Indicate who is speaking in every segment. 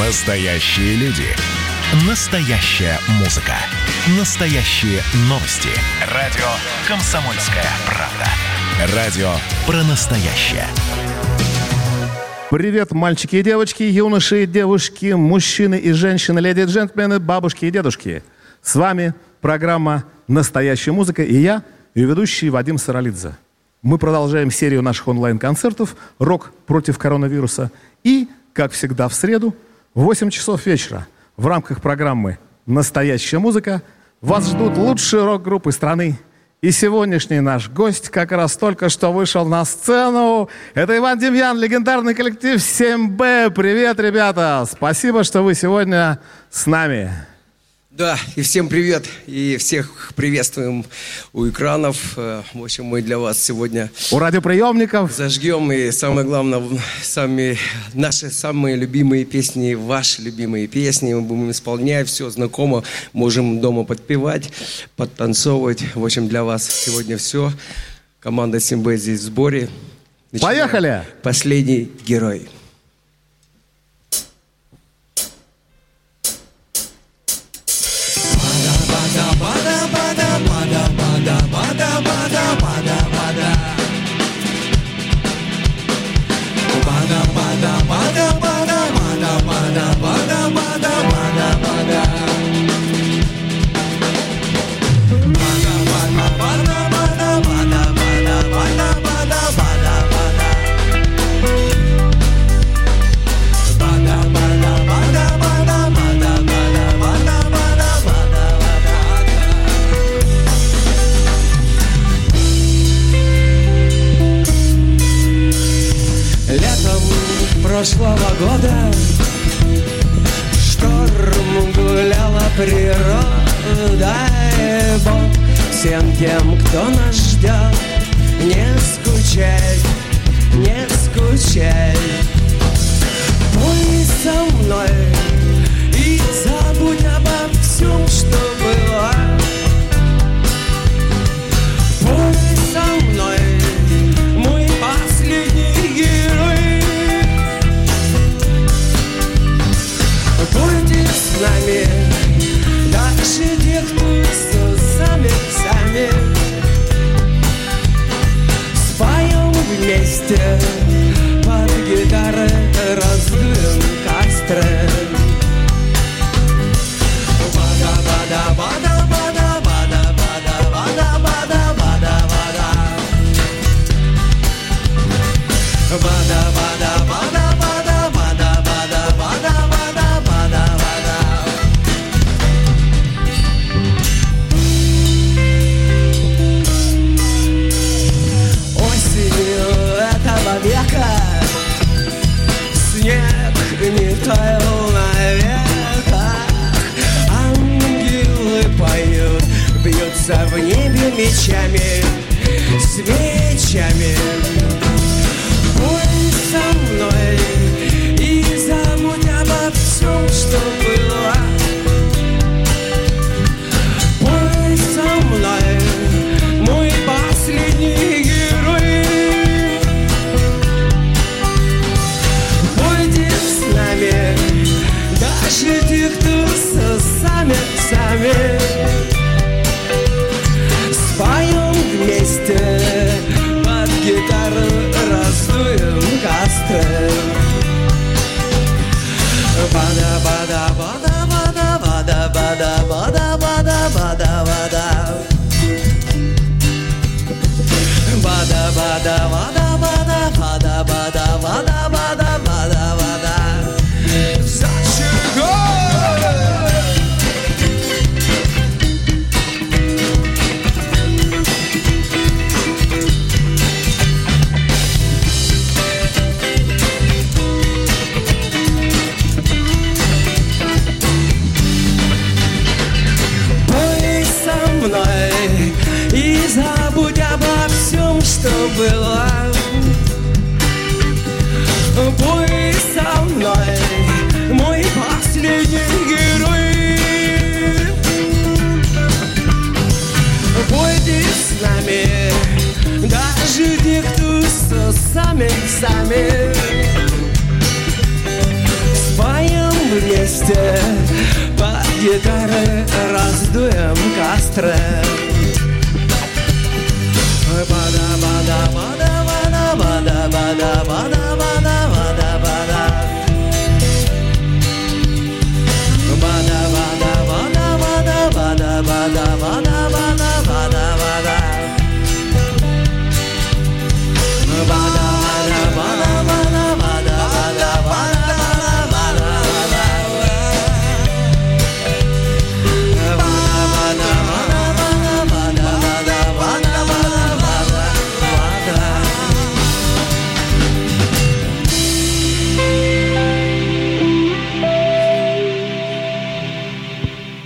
Speaker 1: Настоящие люди. Настоящая музыка. Настоящие новости. Радио «Комсомольская правда». Радио про настоящее.
Speaker 2: Привет, мальчики и девочки, юноши и девушки, мужчины и женщины, леди и джентльмены, бабушки и дедушки. С вами программа «Настоящая музыка» и я, ее ведущий Вадим Саралидзе. Мы продолжаем серию наших онлайн-концертов «Рок против коронавируса». И, как всегда, в среду в 8 часов вечера в рамках программы «Настоящая музыка» вас ждут лучшие рок-группы страны. И сегодняшний наш гость как раз только что вышел на сцену. Это Иван Демьян, легендарный коллектив 7Б. Привет, ребята! Спасибо, что вы сегодня с нами.
Speaker 3: Да, и всем привет, и всех приветствуем у экранов. Э, в общем, мы для вас сегодня...
Speaker 2: У радиоприемников.
Speaker 3: Зажгем, и самое главное, сами, наши самые любимые песни, ваши любимые песни. Мы будем исполнять, все знакомо, можем дома подпевать, подтанцовывать. В общем, для вас сегодня все. Команда Симбэ здесь в сборе.
Speaker 2: Начинаем. Поехали!
Speaker 3: Последний герой.
Speaker 4: Меркнет волна ветра Ангелы поют Бьются в небе мечами с мечами. последних героев Пойди с нами Даже те, кто со сами, сами. Спаем вместе
Speaker 3: по гитары раздуем костры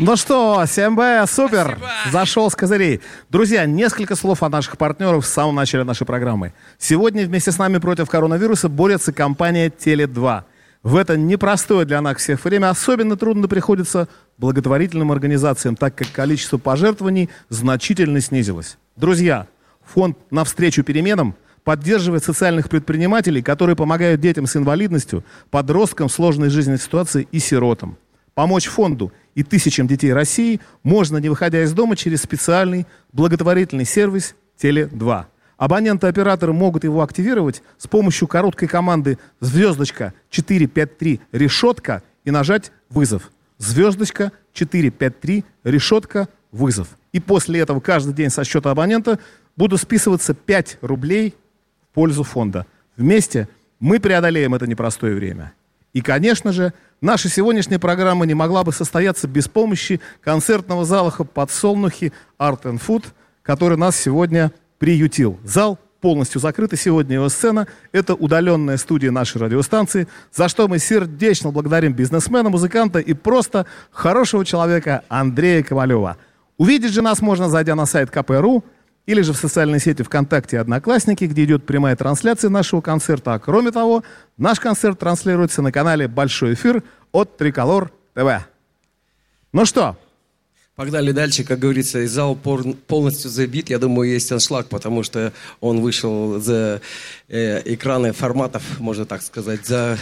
Speaker 2: Ну что, СМБ, супер! Зашел с козырей. Друзья, несколько слов о наших партнерах в самом начале нашей программы. Сегодня вместе с нами против коронавируса борется компания Теле2. В это непростое для нас всех время особенно трудно приходится благотворительным организациям, так как количество пожертвований значительно снизилось. Друзья, фонд «Навстречу переменам» поддерживает социальных предпринимателей, которые помогают детям с инвалидностью, подросткам в сложной жизненной ситуации и сиротам. Помочь фонду и тысячам детей России можно, не выходя из дома, через специальный благотворительный сервис Теле2. Абоненты и операторы могут его активировать с помощью короткой команды «Звездочка 453 решетка» и нажать «Вызов». «Звездочка 453 решетка вызов». И после этого каждый день со счета абонента будут списываться 5 рублей в пользу фонда. Вместе мы преодолеем это непростое время. И, конечно же, наша сегодняшняя программа не могла бы состояться без помощи концертного зала «Подсолнухи Art and Food», который нас сегодня приютил. Зал полностью закрыт, и сегодня его сцена – это удаленная студия нашей радиостанции, за что мы сердечно благодарим бизнесмена, музыканта и просто хорошего человека Андрея Ковалева. Увидеть же нас можно, зайдя на сайт КПРУ, или же в социальной сети ВКонтакте и Одноклассники, где идет прямая трансляция нашего концерта. А кроме того, наш концерт транслируется на канале «Большой эфир» от Триколор ТВ. Ну что,
Speaker 3: Погнали дальше, как говорится, и зал полностью забит. Я думаю, есть аншлаг, потому что он вышел за э, экраны форматов, можно так сказать, за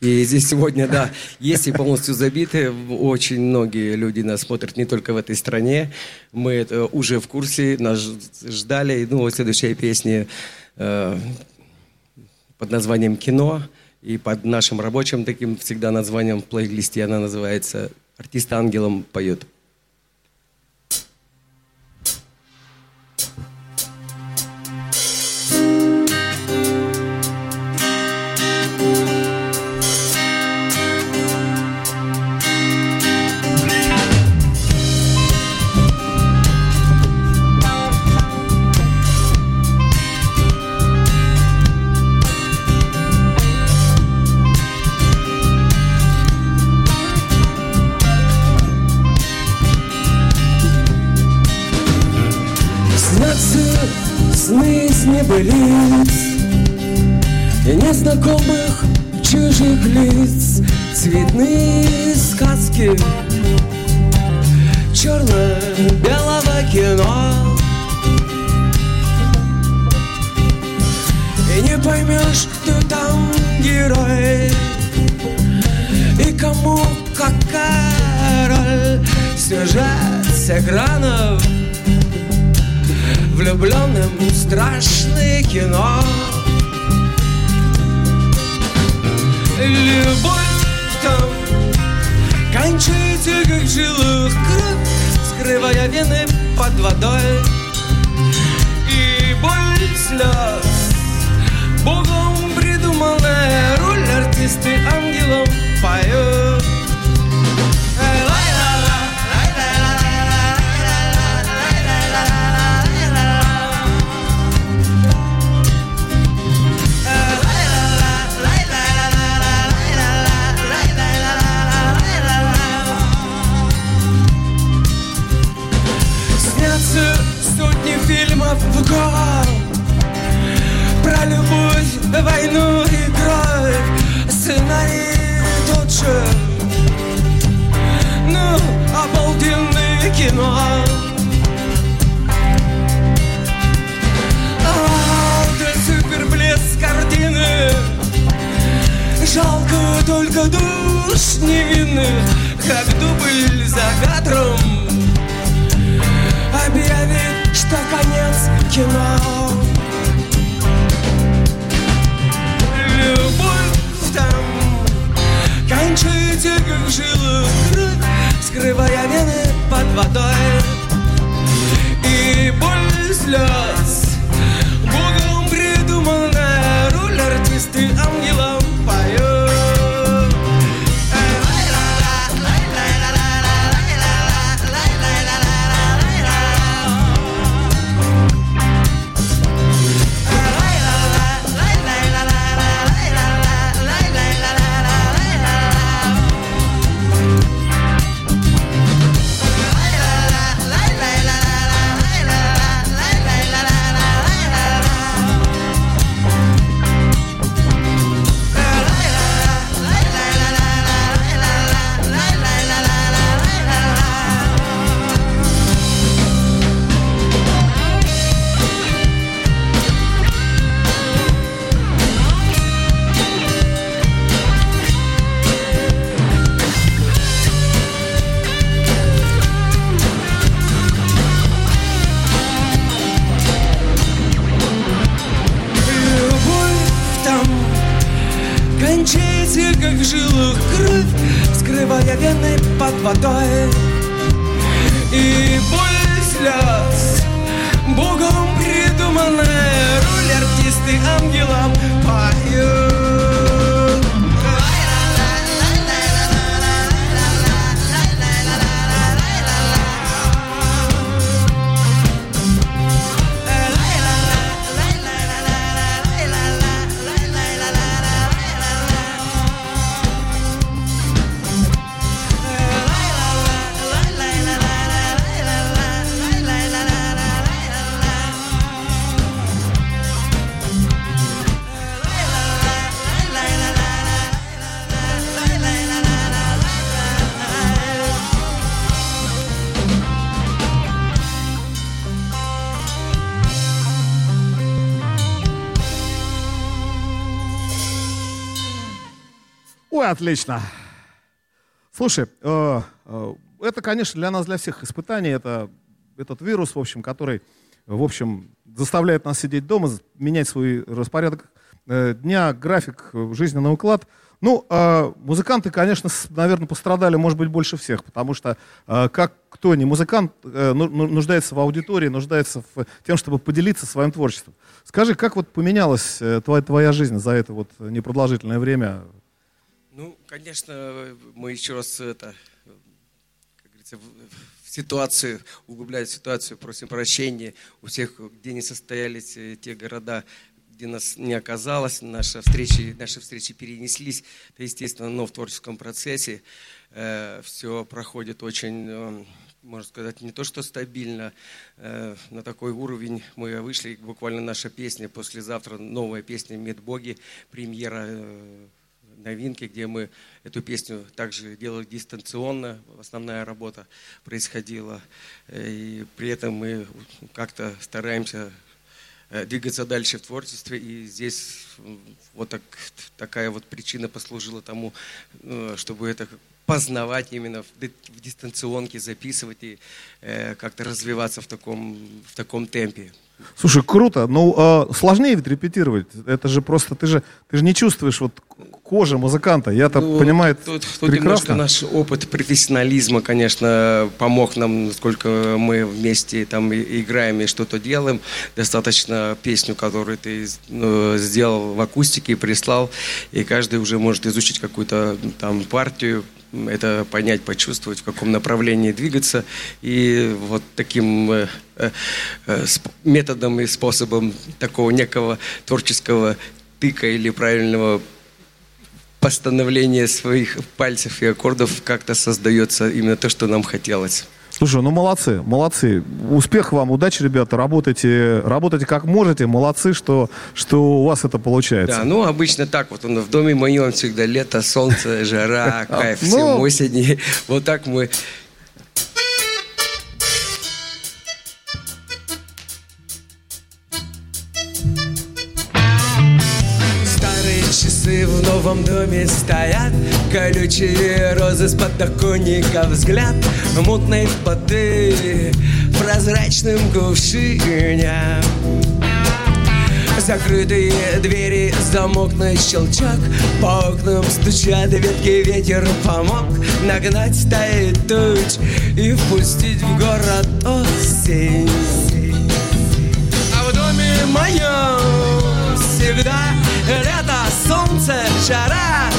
Speaker 3: и здесь сегодня, да, есть и полностью забиты. Очень многие люди нас смотрят не только в этой стране. Мы это уже в курсе, нас ждали. Ну, вот следующая песня э, под названием «Кино». И под нашим рабочим таким всегда названием в плейлисте она называется «Артист ангелом поет».
Speaker 2: love отлично. Слушай, э, э, это, конечно, для нас, для всех испытание. Это этот вирус, в общем, который, в общем, заставляет нас сидеть дома, менять свой распорядок э, дня, график, э, жизненный уклад. Ну, э, музыканты, конечно, наверное, пострадали, может быть, больше всех, потому что э, как кто не музыкант э, ну- ну- нуждается в аудитории, нуждается в тем, чтобы поделиться своим творчеством. Скажи, как вот поменялась э, твоя, твоя жизнь за это вот непродолжительное время?
Speaker 3: Ну, конечно, мы еще раз это, как говорится, в, ситуацию, углубляя ситуацию, просим прощения у всех, где не состоялись э, те города, где нас не оказалось, наши встречи, наши встречи перенеслись. Это естественно, но в творческом процессе все проходит очень, э, можно сказать, не то что стабильно, э, на такой уровень мы вышли, буквально наша песня послезавтра, новая песня «Медбоги», премьера э, новинки, где мы эту песню также делали дистанционно, основная работа происходила, и при этом мы как-то стараемся э, двигаться дальше в творчестве, и здесь вот так, такая вот причина послужила тому, э, чтобы это познавать именно в, ди- в дистанционке, записывать и э, как-то развиваться в таком, в таком темпе.
Speaker 2: Слушай, круто. Ну, э, сложнее ведь репетировать. Это же просто, ты же, ты же не чувствуешь вот кожи музыканта. Я-то
Speaker 3: Ну,
Speaker 2: понимаю
Speaker 3: тут, тут
Speaker 2: прекрасно.
Speaker 3: наш опыт профессионализма, конечно, помог нам, сколько мы вместе там играем и что-то делаем. Достаточно песню, которую ты ну, сделал в акустике и прислал, и каждый уже может изучить какую-то там партию, это понять, почувствовать, в каком направлении двигаться. И вот таким э, э, э, методом и способом такого некого творческого тыка или правильного постановления своих пальцев и аккордов как-то создается именно то, что нам хотелось.
Speaker 2: Слушай, ну молодцы, молодцы. Успех вам, удачи, ребята. Работайте, работайте как можете. Молодцы, что, что у вас это получается.
Speaker 3: Да, ну обычно так вот, в доме моем всегда лето, солнце, жара, кайф,
Speaker 2: Ну.
Speaker 3: всем осени. Вот так мы
Speaker 5: Вновь
Speaker 3: новом доме стоят Колючие розы с подоконника. Взгляд мутной воды В прозрачном кувшине Закрытые двери, замок на щелчок. По окнам стучат ветки, ветер помог. Нагнать стаи туч и впустить в город осень. А в доме моем всегда лето, солнце, жара.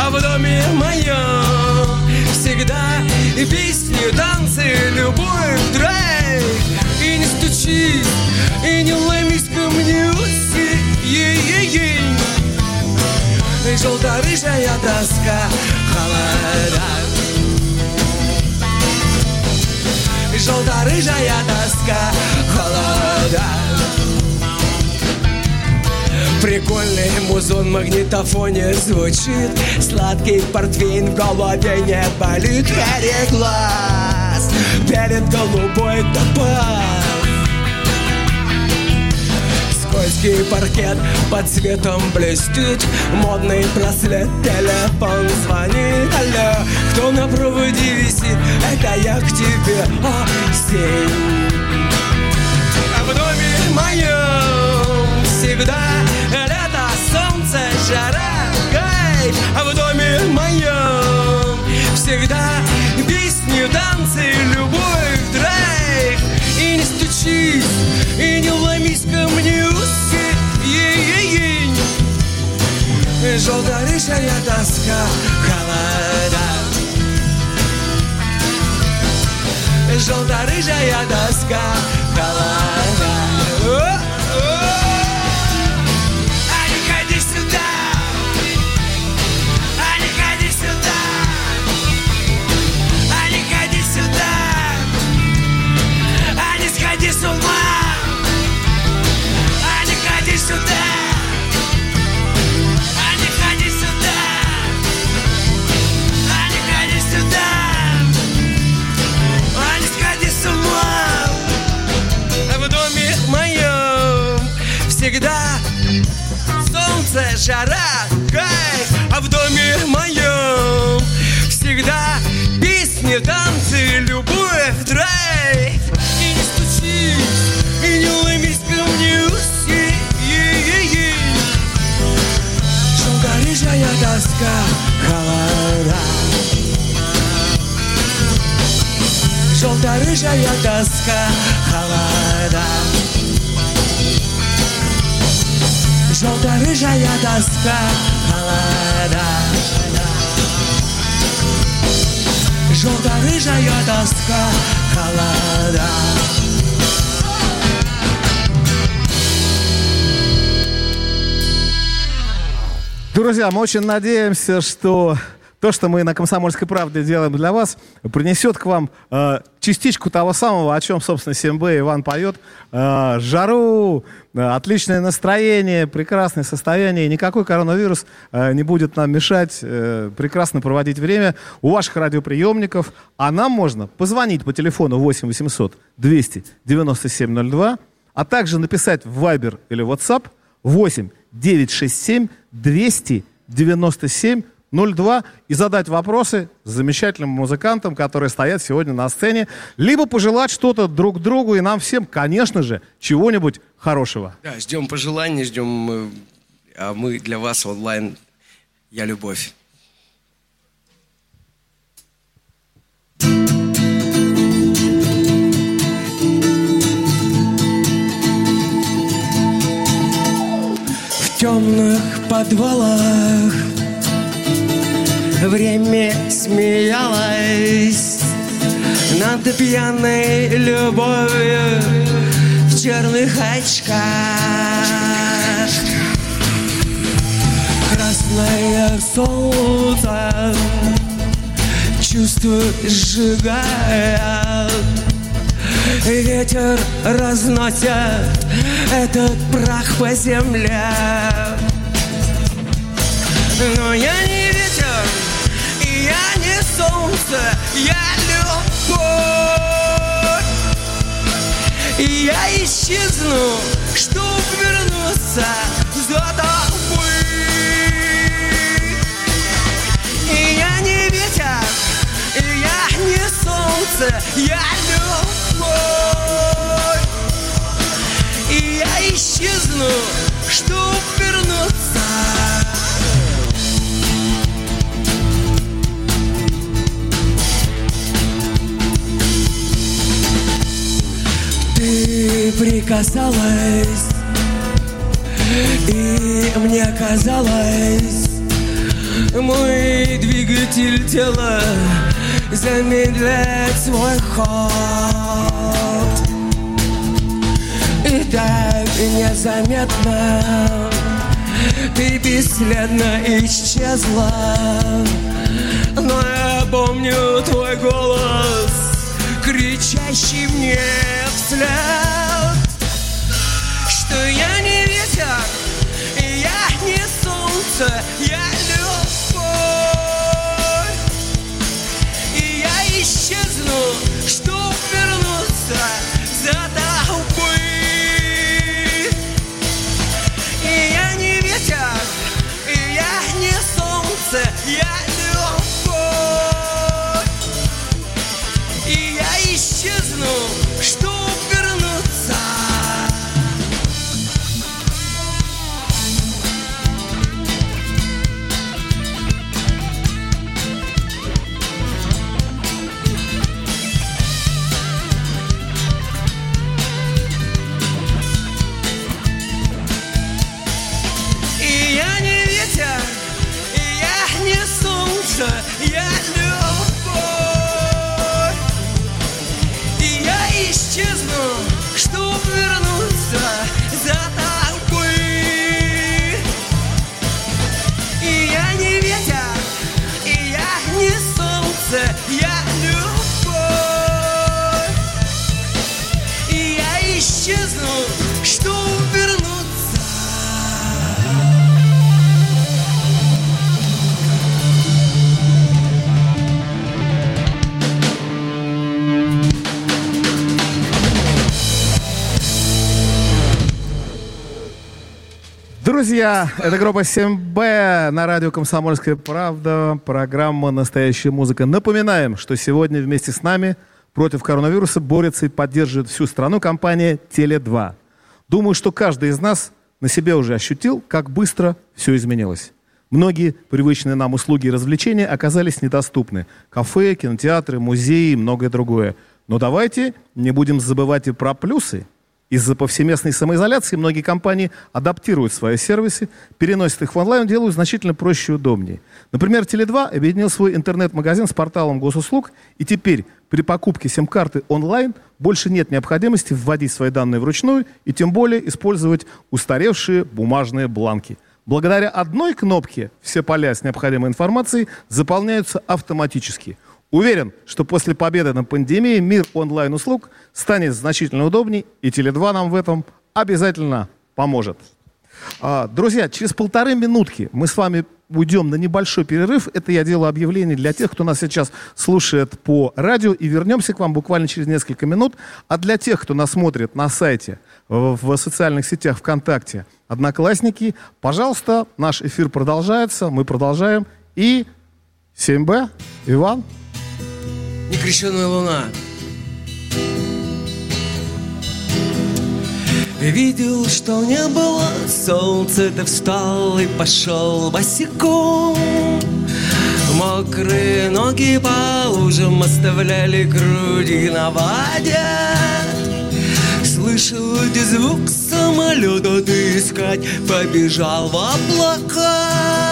Speaker 3: А в доме моем всегда и песни, танцы, любовь, драйв. И не стучи, и не ломись ко мне усы. Ей-ей-ей И желто-рыжая тоска холода. И желто-рыжая тоска холода Прикольный музон в магнитофоне звучит. Сладкий портвейн в голове не болит. Переглаз перед голубой топаз Скользкий паркет под цветом блестит. Модный браслет, телефон звонит. Алло, кто на проводе висит? Это я к тебе осень А в доме моем всегда жара, кайф. А в доме моем всегда песни, танцы, любовь, драйв. И не стучись, и не ломись ко мне усы. Желто-рыжая тоска, холода. Желто-рыжая тоска, холода жара, кайф А в доме моем всегда песни, танцы, любовь, драйв. И не стучись, и не ломись ко мне усы. Ей-ей-ей. Желто-рыжая тоска, холода. Желто-рыжая тоска, холода Желто-рыжая тоска, холода Желто-рыжая тоска, холода
Speaker 2: Друзья, мы очень надеемся, что то, что мы на «Комсомольской правде» делаем для вас, принесет к вам э, частичку того самого, о чем, собственно, 7Б Иван поет. Э, жару, э, отличное настроение, прекрасное состояние. Никакой коронавирус э, не будет нам мешать э, прекрасно проводить время у ваших радиоприемников. А нам можно позвонить по телефону 8 800 297 02, а также написать в Viber или WhatsApp 8 967 297 02 и задать вопросы замечательным музыкантам, которые стоят сегодня на сцене, либо пожелать что-то друг другу и нам всем, конечно же, чего-нибудь хорошего.
Speaker 6: Да, ждем пожеланий, ждем, э, а мы для вас онлайн «Я любовь».
Speaker 3: В темных подвалах Время смеялось Над пьяной любовью В черных очках. Красное солнце Чувство сжигает. Ветер разносит этот прах по земле. Но я не солнце, я любовь. И я исчезну, чтоб вернуться за тобой. И я не ветер, и я не солнце, я любовь. И я исчезну, прикасалась, и мне казалось, мой двигатель тела замедляет свой ход. И так незаметно ты бесследно исчезла. Но я помню твой голос, кричащий мне вслед, солнце,
Speaker 2: Друзья, это группа 7Б на радио «Комсомольская правда», программа «Настоящая музыка». Напоминаем, что сегодня вместе с нами против коронавируса борется и поддерживает всю страну компания «Теле2». Думаю, что каждый из нас на себе уже ощутил, как быстро все изменилось. Многие привычные нам услуги и развлечения оказались недоступны. Кафе, кинотеатры, музеи и многое другое. Но давайте не будем забывать и про плюсы. Из-за повсеместной самоизоляции многие компании адаптируют свои сервисы, переносят их в онлайн, делают значительно проще и удобнее. Например, Теле2 объединил свой интернет-магазин с порталом госуслуг, и теперь при покупке сим-карты онлайн больше нет необходимости вводить свои данные вручную и тем более использовать устаревшие бумажные бланки. Благодаря одной кнопке все поля с необходимой информацией заполняются автоматически – Уверен, что после победы на пандемии мир онлайн-услуг станет значительно удобней, и Теле2 нам в этом обязательно поможет. А, Друзья, через полторы минутки мы с вами уйдем на небольшой перерыв. Это я делаю объявление для тех, кто нас сейчас слушает по радио, и вернемся к вам буквально через несколько минут. А для тех, кто нас смотрит на сайте, в социальных сетях ВКонтакте, Одноклассники, пожалуйста, наш эфир продолжается, мы продолжаем. И 7Б, Иван,
Speaker 3: Некрещенная луна. Видел, что не было солнца, ты встал и пошел босиком. Мокрые ноги по лужам оставляли груди на воде. Слышал где звук самолета, ты искать побежал в облака.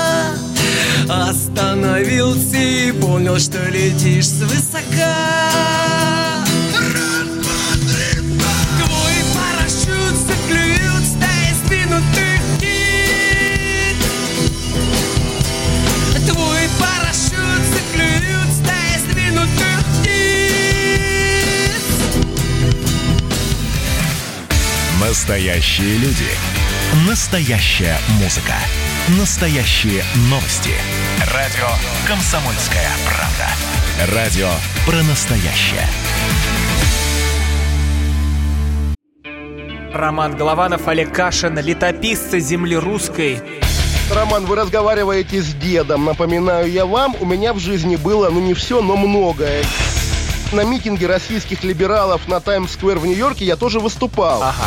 Speaker 3: Остановился и понял, что летишь свысока. Твой парашют заклюют стаи сдвинутых птиц. Твой парашют заклюют стаи сдвинутых птиц.
Speaker 1: Настоящие люди. Настоящая музыка. Настоящие новости. Радио «Комсомольская правда». Радио про настоящее.
Speaker 7: Роман Голованов, Олег Кашин, летописцы земли русской.
Speaker 8: Роман, вы разговариваете с дедом. Напоминаю я вам, у меня в жизни было, ну не все, но многое. На митинге российских либералов на Таймс-сквер в Нью-Йорке я тоже выступал.
Speaker 7: Ага.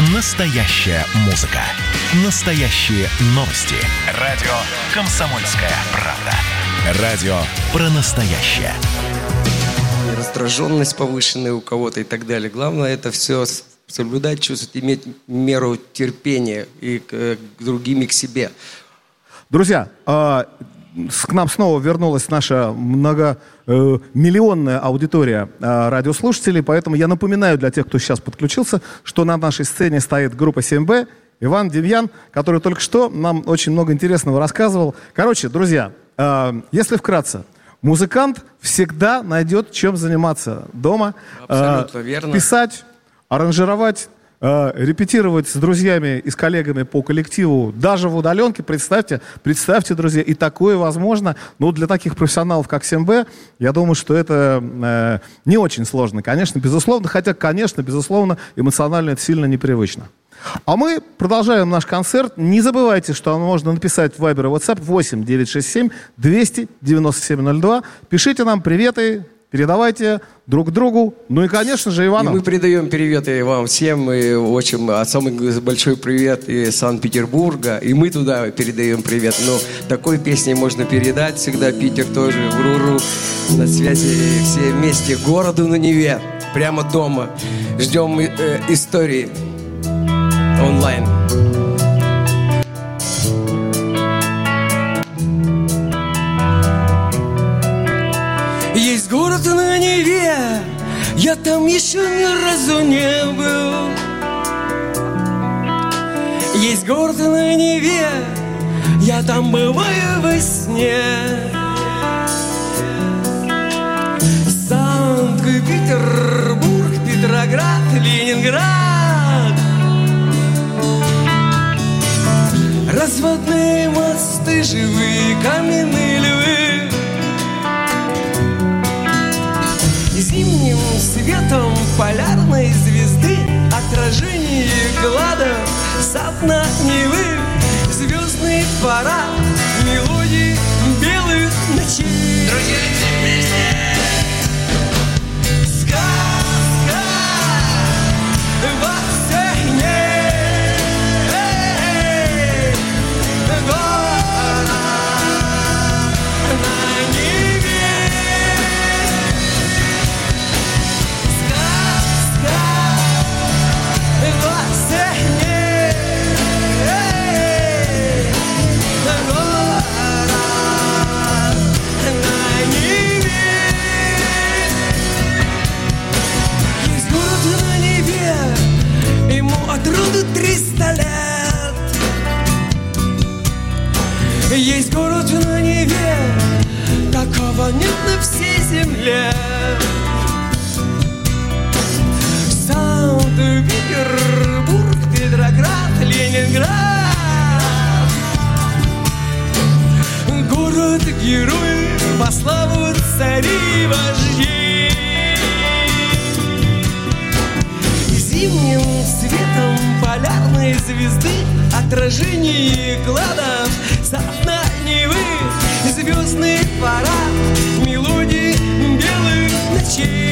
Speaker 1: Настоящая музыка. Настоящие новости. Радио «Комсомольская правда». Радио про настоящее.
Speaker 3: раздраженность повышенная у кого-то и так далее. Главное это все соблюдать, чувствовать, иметь меру терпения и к, э, к другим, и к себе.
Speaker 2: Друзья, а, к нам снова вернулась наша многомиллионная аудитория а, радиослушателей, поэтому я напоминаю для тех, кто сейчас подключился, что на нашей сцене стоит группа 7Б, Иван Демьян, который только что нам очень много интересного рассказывал. Короче, друзья, а, если вкратце, музыкант всегда найдет чем заниматься дома.
Speaker 3: Абсолютно верно.
Speaker 2: Писать, аранжировать, э, репетировать с друзьями и с коллегами по коллективу, даже в удаленке, представьте, представьте, друзья, и такое возможно, но для таких профессионалов, как 7Б, я думаю, что это э, не очень сложно, конечно, безусловно, хотя, конечно, безусловно, эмоционально это сильно непривычно. А мы продолжаем наш концерт. Не забывайте, что можно написать в Viber и WhatsApp 8 967 297 02. Пишите нам приветы, передавайте друг другу. Ну и, конечно же,
Speaker 3: И
Speaker 2: Ивану.
Speaker 3: мы передаем приветы вам всем, и очень а самый большой привет из Санкт-Петербурга, и мы туда передаем привет. Но такой песней можно передать всегда, Питер тоже, в Руру, на связи все вместе, городу на Неве, прямо дома. Ждем э, истории онлайн. Город на Неве, я там еще ни разу не был. Есть город на Неве, я там бываю во сне. Санкт-Петербург, Петроград, Ленинград. Разводные мосты, живые каменные львы. Зимним светом полярной звезды Отражение глада сад на Невы Звездный парад, мелодии белых ночей ему от роду триста лет. Есть город на Неве, такого нет на всей земле. Санкт-Петербург, Петроград, Ленинград. Город героев, по славу царей вождей. Зимним светом полярной звезды Отражение кладов за окна Невы Звездный парад мелодии белых ночей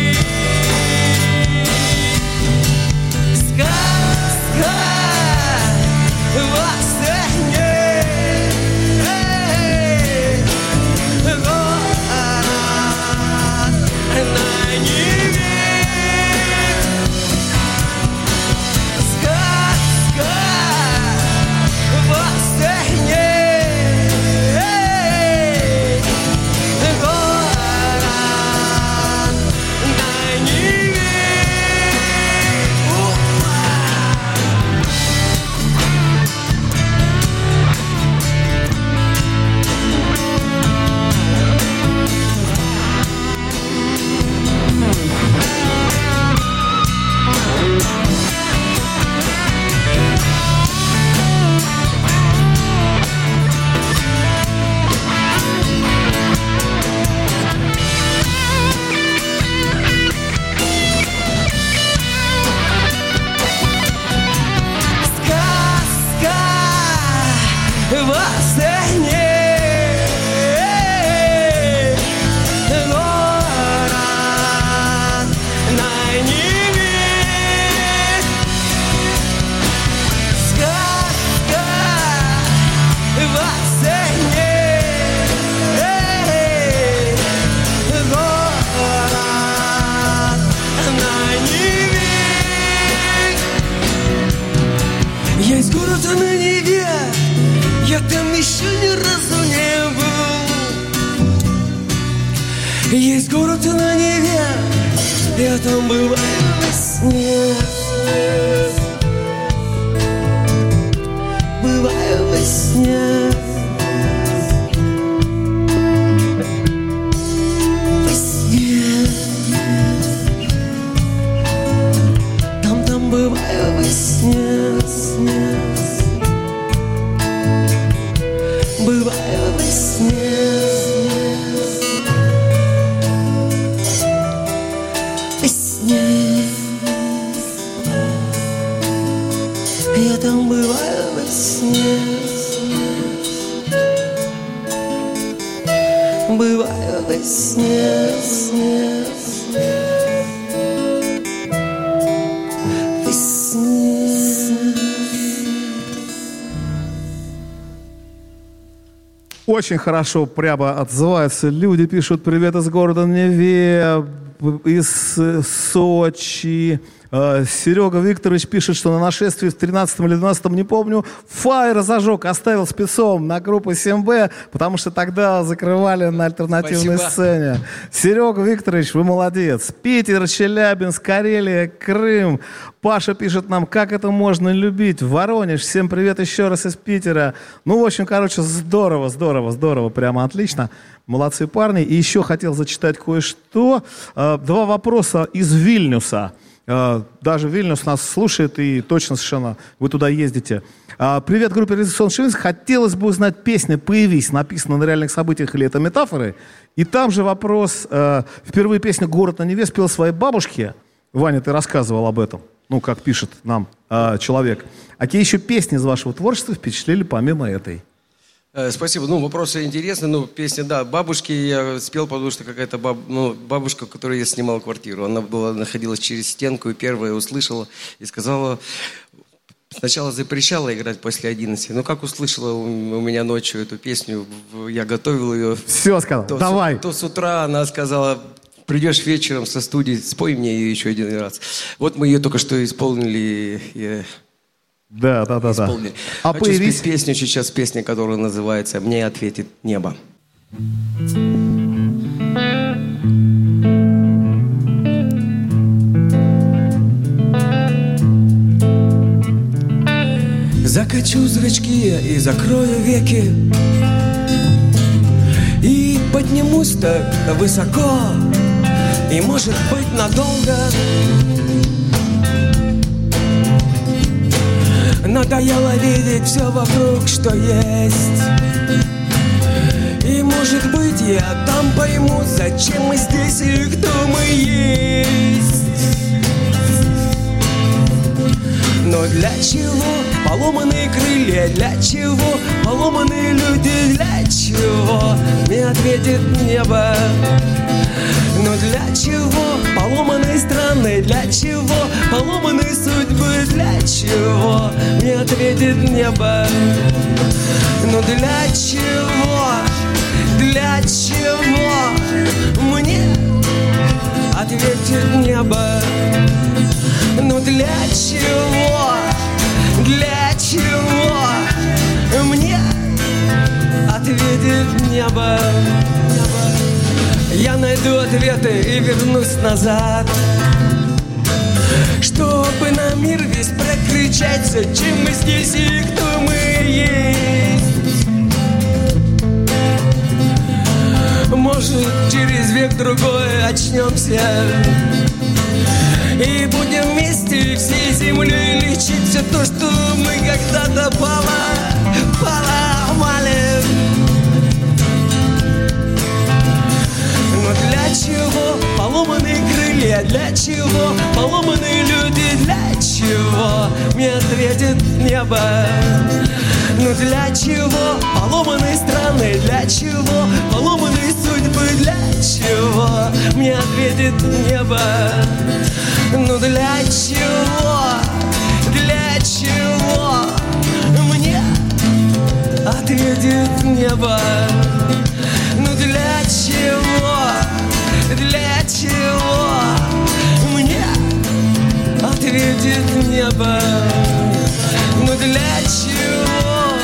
Speaker 5: Бываю во сне.
Speaker 2: Очень хорошо прямо отзываются. Люди пишут привет из города Неве, из Сочи. Э, Серега Викторович пишет, что на нашествии в 13 или 12 не помню, фаер зажег, оставил спецом на группу 7Б, потому что тогда закрывали на альтернативной
Speaker 3: Спасибо.
Speaker 2: сцене. Серега Викторович, вы молодец. Питер, Челябинск, Карелия, Крым. Паша пишет нам, как это можно любить. Воронеж, всем привет еще раз из Питера. Ну, в общем, короче, здорово, здорово, здорово, прямо отлично. Молодцы парни. И еще хотел зачитать кое-что. Э, Два вопроса из Вильнюса. Э, Даже Вильнюс нас слушает и точно совершенно вы туда ездите. А, Привет группе Резервационный Шовинск. Хотелось бы узнать песня «Появись», написана на реальных событиях или это метафоры. И там же вопрос. э, Впервые песню «Город на Неве» спел своей бабушке. Ваня, ты рассказывал об этом. Ну, как пишет нам э, человек. А какие еще песни из вашего творчества впечатлили помимо этой?
Speaker 3: Э, Спасибо. Ну, вопросы интересные. Ну, песня, да, бабушки я спел, потому что какая-то баб, ну, бабушка, которой я снимал квартиру, она была, находилась через стенку, и первая услышала и сказала, сначала запрещала играть после 11, но как услышала у меня ночью эту песню, я готовил ее,
Speaker 2: Все сказал.
Speaker 3: то, с-
Speaker 2: Давай.
Speaker 3: то с утра она сказала, придешь вечером со студии, спой мне ее еще один раз. Вот мы ее только что исполнили.
Speaker 2: Да, да, да, да.
Speaker 3: исполнили.
Speaker 2: А
Speaker 3: Хочу
Speaker 2: появись.
Speaker 3: спеть песню сейчас, песня, которая называется «Мне ответит небо». Закачу зрачки и закрою веки И поднимусь так высоко И может быть надолго Надоело видеть все вокруг, что есть И может быть я там пойму, зачем мы здесь и кто мы есть но для чего поломанные крылья? Для чего поломанные люди? Для чего мне ответит небо? Но для чего поломанные страны? Для чего поломанные судьбы? Для чего мне ответит небо? Но для чего? Для чего мне ответит небо? Ну для чего? Для чего мне ответит небо? Я найду ответы и вернусь назад. Чтобы на мир весь прокричать, зачем мы здесь и кто мы есть. Может, через век другой очнемся. И будем вместе всей землей лечить все то, что мы когда-то поломали. Чего поломанные крылья? Для чего поломанные люди? Для чего мне ответит небо? Ну для чего поломанные страны? Для чего поломанные судьбы? Для чего мне ответит небо? Ну для чего? Для чего мне ответит небо? Ответит небо? Ну для чего?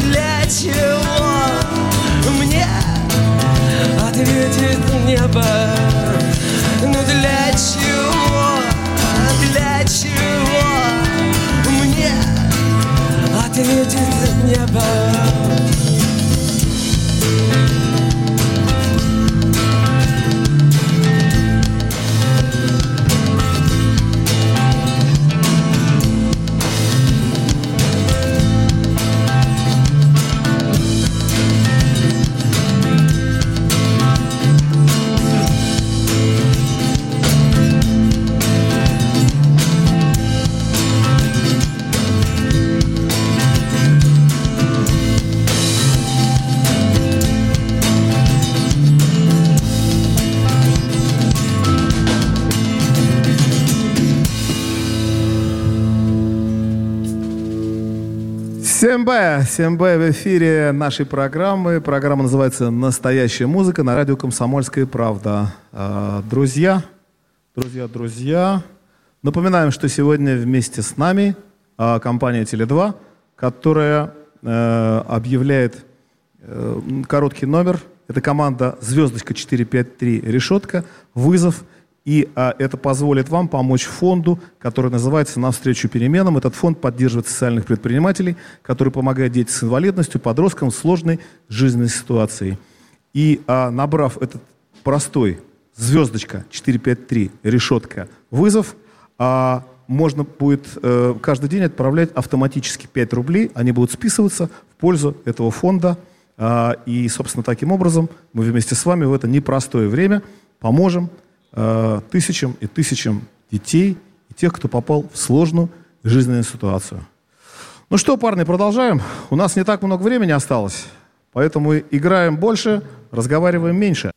Speaker 3: Для чего? Мне ответит небо. Ну для чего, для чего? Мне ответит небо
Speaker 2: Всем Б! Всем Б в эфире нашей программы. Программа называется «Настоящая музыка» на радио «Комсомольская правда». А, Друзья, друзья, друзья, напоминаем, что сегодня вместе с нами а, компания «Теле2», которая э, объявляет э, короткий номер. Это команда «Звездочка 453. Решетка». Вызов. И а, это позволит вам помочь фонду, который называется «Навстречу переменам». Этот фонд поддерживает социальных предпринимателей, который помогает детям с инвалидностью, подросткам в сложной жизненной ситуации. И а, набрав этот простой звездочка 453 решетка вызов, а, можно будет э, каждый день отправлять автоматически 5 рублей, они будут списываться в пользу этого фонда. А, и, собственно, таким образом мы вместе с вами в это непростое время поможем э, тысячам и тысячам детей и тех, кто попал в сложную жизненную ситуацию. Ну что, парни, продолжаем. У нас не так много времени осталось, поэтому играем больше, разговариваем меньше.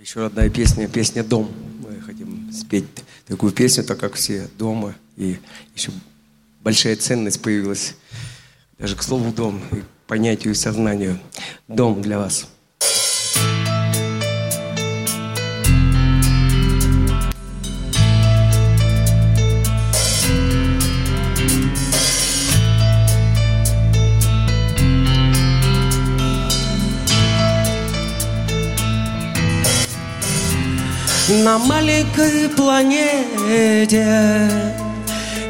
Speaker 9: Еще одна песня, песня «Дом». Мы хотим спеть такую песню, так как все дома. И еще большая ценность появилась даже к слову «дом» и понятию и сознанию. Дом для вас.
Speaker 3: На маленькой планете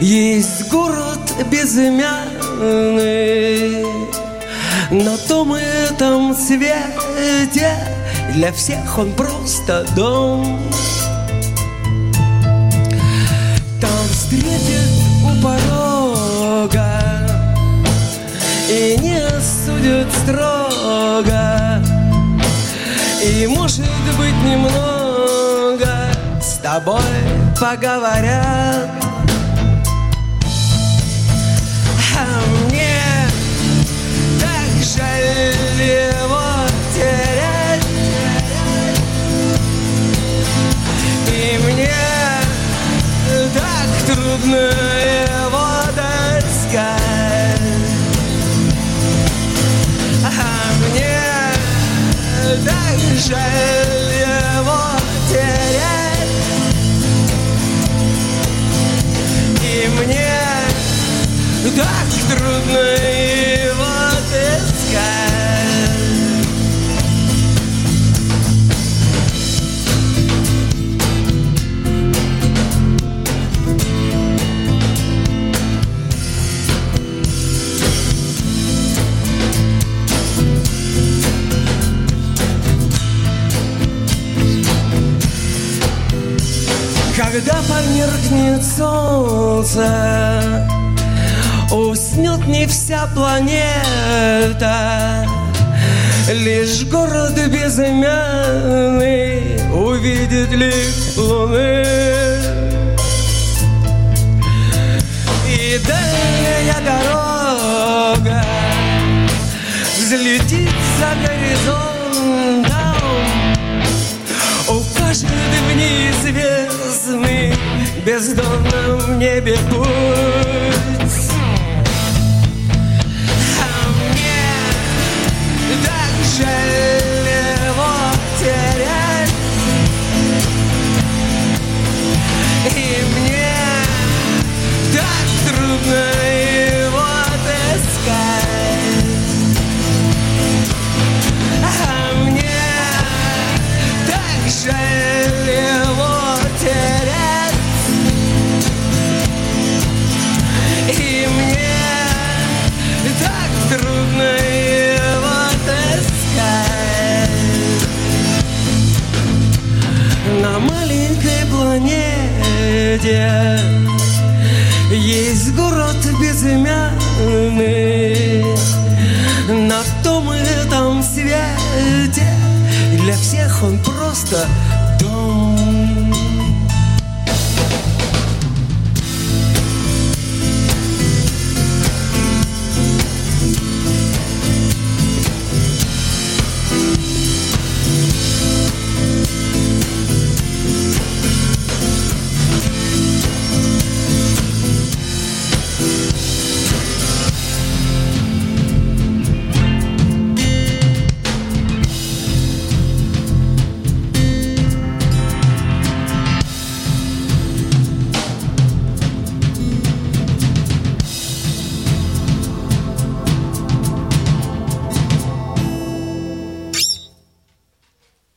Speaker 3: Есть город безымянный. На том и этом свете Для всех он просто дом. Там встретит у порога И не осудят строго. И может быть немного тобой поговорят. А мне так жаль его терять. И мне так трудно его таскать А мне так жаль мне так трудно солнце. Уснет не вся планета Лишь город безымянный Увидит лик луны. И дальняя дорога Взлетит за горизонтом. Укажет в неизвестный bezdomną niebie pójść. Планете Есть город безымянный На том этом свете. Для всех он просто дом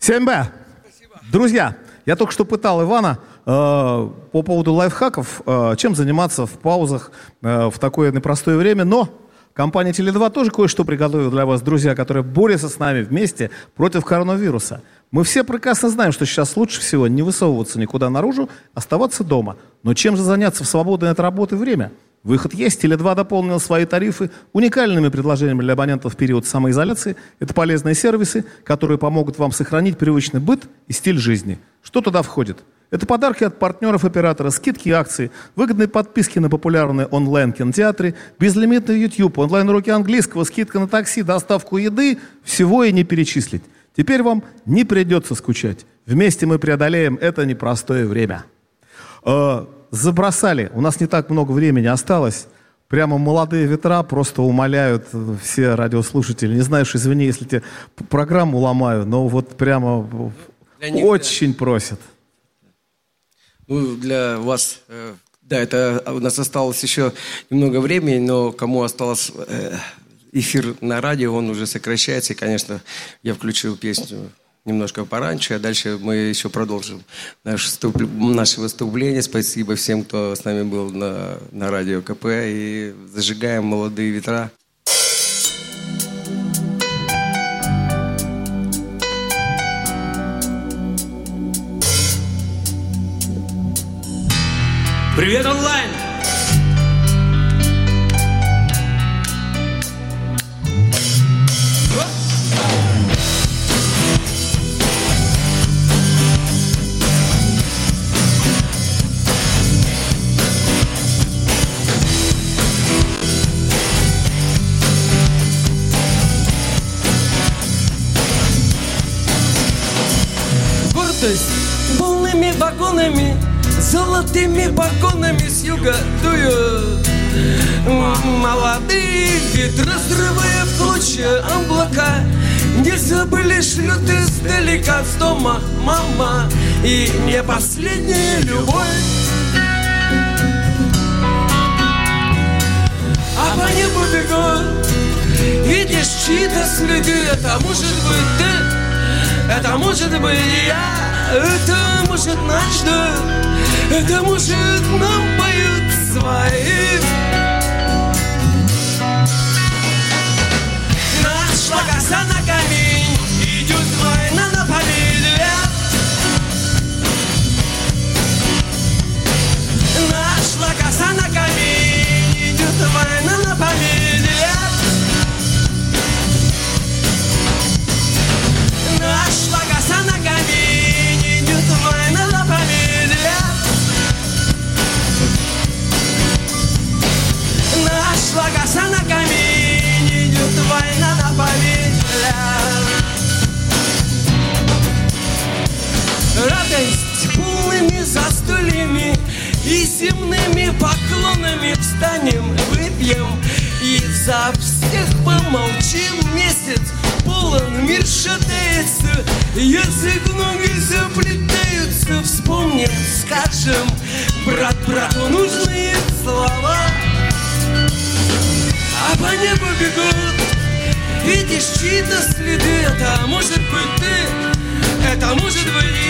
Speaker 2: Семь б. Друзья, я только что пытал Ивана э, по поводу лайфхаков, э, чем заниматься в паузах э, в такое непростое время, но компания Теле2 тоже кое-что приготовила для вас, друзья, которые борются с нами вместе против коронавируса. Мы все прекрасно знаем, что сейчас лучше всего не высовываться никуда наружу, оставаться дома. Но чем же заняться в свободное от работы время? Выход есть. Теле2 дополнил свои тарифы уникальными предложениями для абонентов в период самоизоляции. Это полезные сервисы, которые помогут вам сохранить привычный быт и стиль жизни. Что туда входит? Это подарки от партнеров оператора, скидки и акции, выгодные подписки на популярные онлайн-кинотеатры, безлимитный YouTube, онлайн-уроки английского, скидка на такси, доставку еды. Всего и не перечислить. Теперь вам не придется скучать. Вместе мы преодолеем это непростое время. Э, забросали. У нас не так много времени осталось. Прямо молодые ветра просто умоляют э, все радиослушатели. Не что извини, если тебе программу ломаю, но вот прямо
Speaker 10: них,
Speaker 2: очень просят.
Speaker 10: Ну, для вас, э, да, это у нас осталось еще немного времени, но кому осталось э, эфир на радио, он уже сокращается. И, конечно, я включил песню немножко пораньше, а дальше мы еще продолжим наше, вступ- наше выступление. Спасибо всем, кто с нами был на, на радио КП. И зажигаем молодые ветра.
Speaker 3: Привет, онлайн! Гордость полными вагонами, золотыми погонами с юга дуют. Молодые ветры, разрывая в клочья облака, не забыли шлют издалека с дома мама. И не последняя любовь. А по небу бегут Видишь чьи-то следы Это может быть ты. Это может быть я. Это может наш дом Это может нам поют свои Нашла коса на камень Идет война на победе Нашла коса на камень Идет война на Радость полными застольями И земными поклонами Встанем, выпьем И за всех помолчим. Месяц полон, мир шатается Язык ноги заплетаются Вспомним, скажем Брат брату нужные слова. А по небу бегут Видишь чьи-то следы. Это может быть ты Это может быть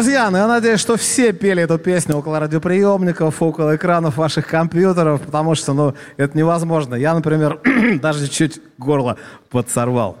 Speaker 2: Друзья, ну я надеюсь, что все пели эту песню около радиоприемников, около экранов ваших компьютеров, потому что, ну, это невозможно. Я, например, даже чуть горло подсорвал.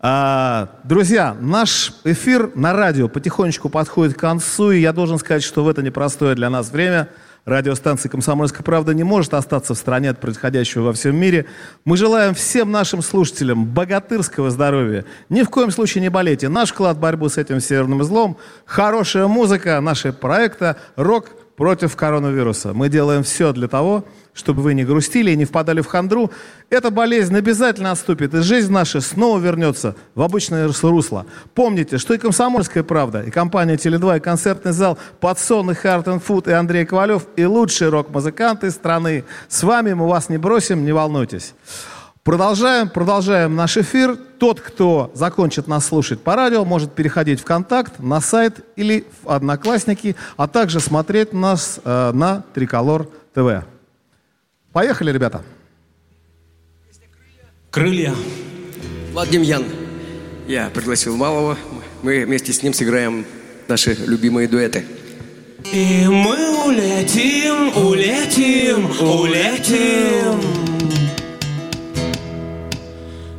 Speaker 2: А, друзья, наш эфир на радио потихонечку подходит к концу, и я должен сказать, что в это непростое для нас время радиостанция «Комсомольская правда» не может остаться в стороне от происходящего во всем мире. Мы желаем всем нашим слушателям богатырского здоровья. Ни в коем случае не болейте. Наш вклад в борьбу с этим северным злом, хорошая музыка, наши проекты, рок против коронавируса. Мы делаем все для того, чтобы вы не грустили и не впадали в хандру. Эта болезнь обязательно отступит, и жизнь наша снова вернется в обычное русло. Помните, что и «Комсомольская правда», и компания «Теле2», и концертный зал «Подсон» и «Харт Фуд», и Андрей Ковалев, и лучшие рок-музыканты страны. С вами мы вас не бросим, не волнуйтесь. Продолжаем, продолжаем наш эфир. Тот, кто закончит нас слушать по радио, может переходить в контакт, на сайт или в Одноклассники, а также смотреть нас э, на Триколор ТВ. Поехали, ребята.
Speaker 3: Крылья.
Speaker 11: Влад Демьян. Я пригласил Малого. Мы вместе с ним сыграем наши любимые дуэты.
Speaker 3: И мы улетим, улетим, улетим.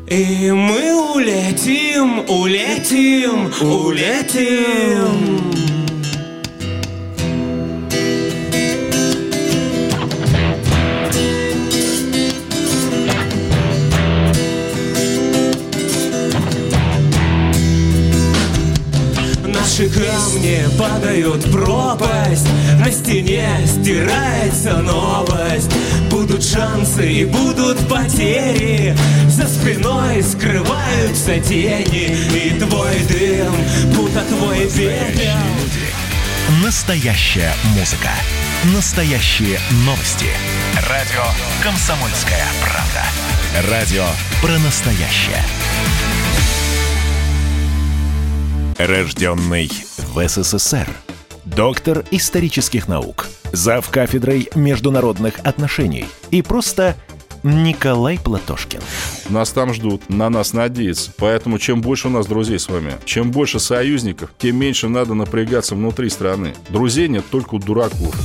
Speaker 3: И мы улетим, улетим, улетим. Наши камни падают пропасть На стене стирается новость Будут шансы и будут потери За спиной скрываются тени И твой дым, будто твой ветер
Speaker 1: Настоящая музыка. Настоящие новости. Радио «Комсомольская правда». Радио про настоящее. Рожденный в СССР. Доктор исторических наук. Зав кафедрой международных отношений. И просто Николай Платошкин.
Speaker 12: Нас там ждут, на нас надеются. Поэтому чем больше у нас друзей с вами, чем больше союзников, тем меньше надо напрягаться внутри страны. Друзей нет только у дураков.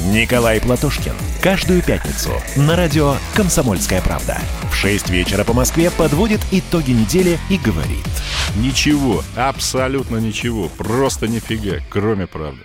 Speaker 1: Николай Платошкин. Каждую пятницу на радио «Комсомольская правда». В 6 вечера по Москве подводит итоги недели и говорит.
Speaker 12: Ничего, абсолютно ничего, просто нифига, кроме правды.